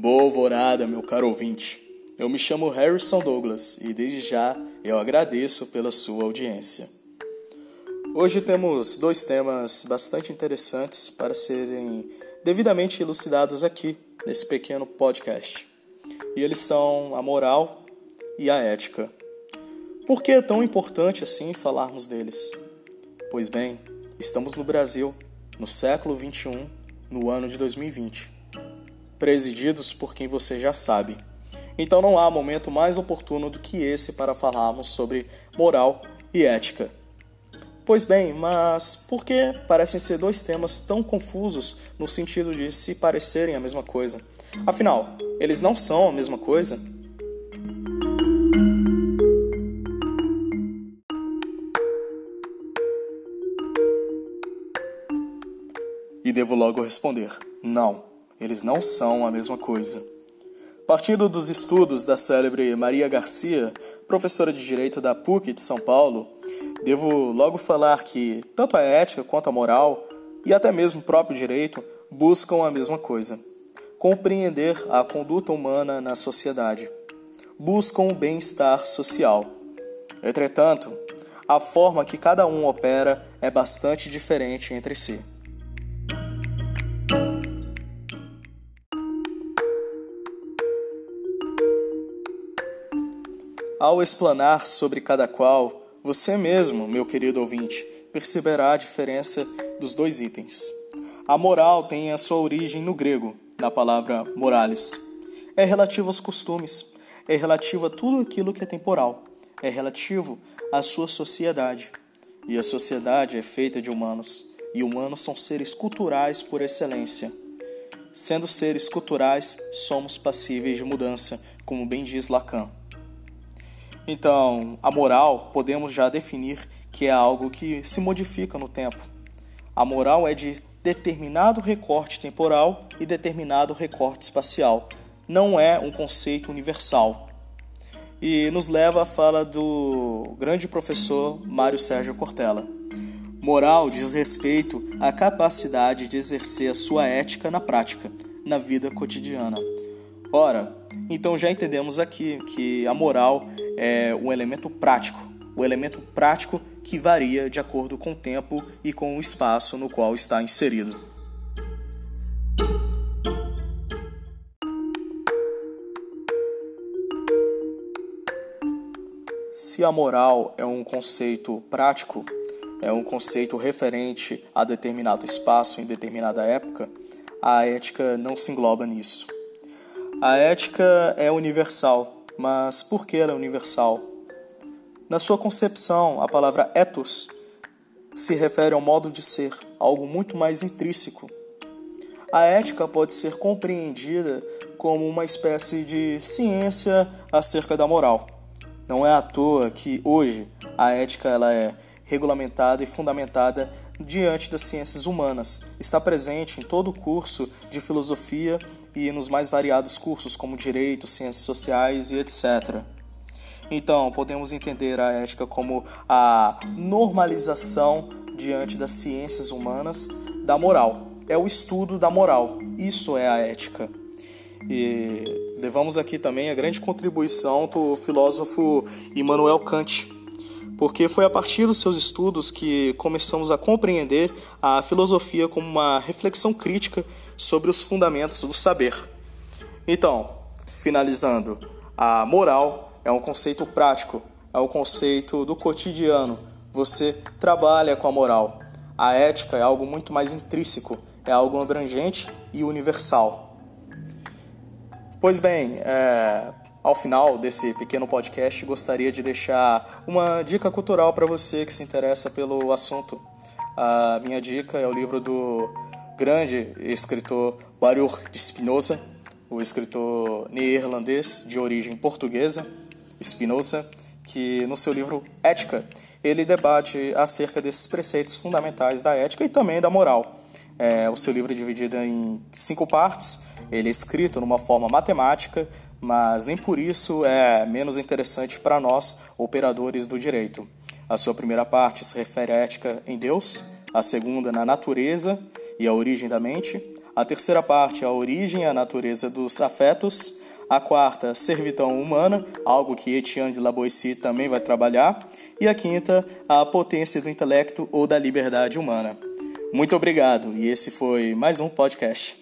Boa alvorada, meu caro ouvinte. Eu me chamo Harrison Douglas e desde já eu agradeço pela sua audiência. Hoje temos dois temas bastante interessantes para serem devidamente elucidados aqui nesse pequeno podcast. E eles são a moral e a ética. Por que é tão importante assim falarmos deles? Pois bem, estamos no Brasil, no século 21, no ano de 2020, presididos por quem você já sabe. Então não há momento mais oportuno do que esse para falarmos sobre moral e ética. Pois bem, mas por que parecem ser dois temas tão confusos no sentido de se parecerem a mesma coisa? Afinal, eles não são a mesma coisa? E devo logo responder: não, eles não são a mesma coisa. Partindo dos estudos da célebre Maria Garcia, professora de Direito da PUC de São Paulo, devo logo falar que tanto a ética quanto a moral, e até mesmo o próprio direito, buscam a mesma coisa: compreender a conduta humana na sociedade. Buscam o bem-estar social. Entretanto, a forma que cada um opera é bastante diferente entre si. Ao explanar sobre cada qual, você mesmo, meu querido ouvinte, perceberá a diferença dos dois itens. A moral tem a sua origem no grego, na palavra morales. É relativo aos costumes, é relativo a tudo aquilo que é temporal, é relativo à sua sociedade. E a sociedade é feita de humanos, e humanos são seres culturais por excelência. Sendo seres culturais, somos passíveis de mudança, como bem diz Lacan. Então, a moral podemos já definir que é algo que se modifica no tempo. A moral é de determinado recorte temporal e determinado recorte espacial. Não é um conceito universal. E nos leva à fala do grande professor Mário Sérgio Cortella. Moral diz respeito à capacidade de exercer a sua ética na prática, na vida cotidiana. Ora, então já entendemos aqui que a moral é um elemento prático, o elemento prático que varia de acordo com o tempo e com o espaço no qual está inserido. Se a moral é um conceito prático, é um conceito referente a determinado espaço em determinada época, a ética não se engloba nisso. A ética é universal, mas por que ela é universal? Na sua concepção, a palavra ethos se refere ao modo de ser, algo muito mais intrínseco. A ética pode ser compreendida como uma espécie de ciência acerca da moral. Não é à toa que hoje a ética ela é regulamentada e fundamentada diante das ciências humanas. Está presente em todo o curso de filosofia e nos mais variados cursos como direito, ciências sociais e etc. Então, podemos entender a ética como a normalização diante das ciências humanas da moral. É o estudo da moral. Isso é a ética. E levamos aqui também a grande contribuição do filósofo Immanuel Kant, porque foi a partir dos seus estudos que começamos a compreender a filosofia como uma reflexão crítica sobre os fundamentos do saber. Então, finalizando, a moral é um conceito prático, é um conceito do cotidiano. Você trabalha com a moral. A ética é algo muito mais intrínseco, é algo abrangente e universal. Pois bem, é, ao final desse pequeno podcast, gostaria de deixar uma dica cultural para você que se interessa pelo assunto. A minha dica é o livro do grande escritor Baruch de Spinoza, o escritor neerlandês de origem portuguesa, Spinoza, que no seu livro Ética, ele debate acerca desses preceitos fundamentais da ética e também da moral. É, o seu livro é dividido em cinco partes, ele é escrito numa forma matemática, mas nem por isso é menos interessante para nós, operadores do direito. A sua primeira parte se refere à ética em Deus, a segunda na natureza e a origem da mente. A terceira parte, a origem e a natureza dos afetos. A quarta, servidão humana, algo que Etienne de Laboissy também vai trabalhar. E a quinta, a potência do intelecto ou da liberdade humana. Muito obrigado e esse foi mais um podcast.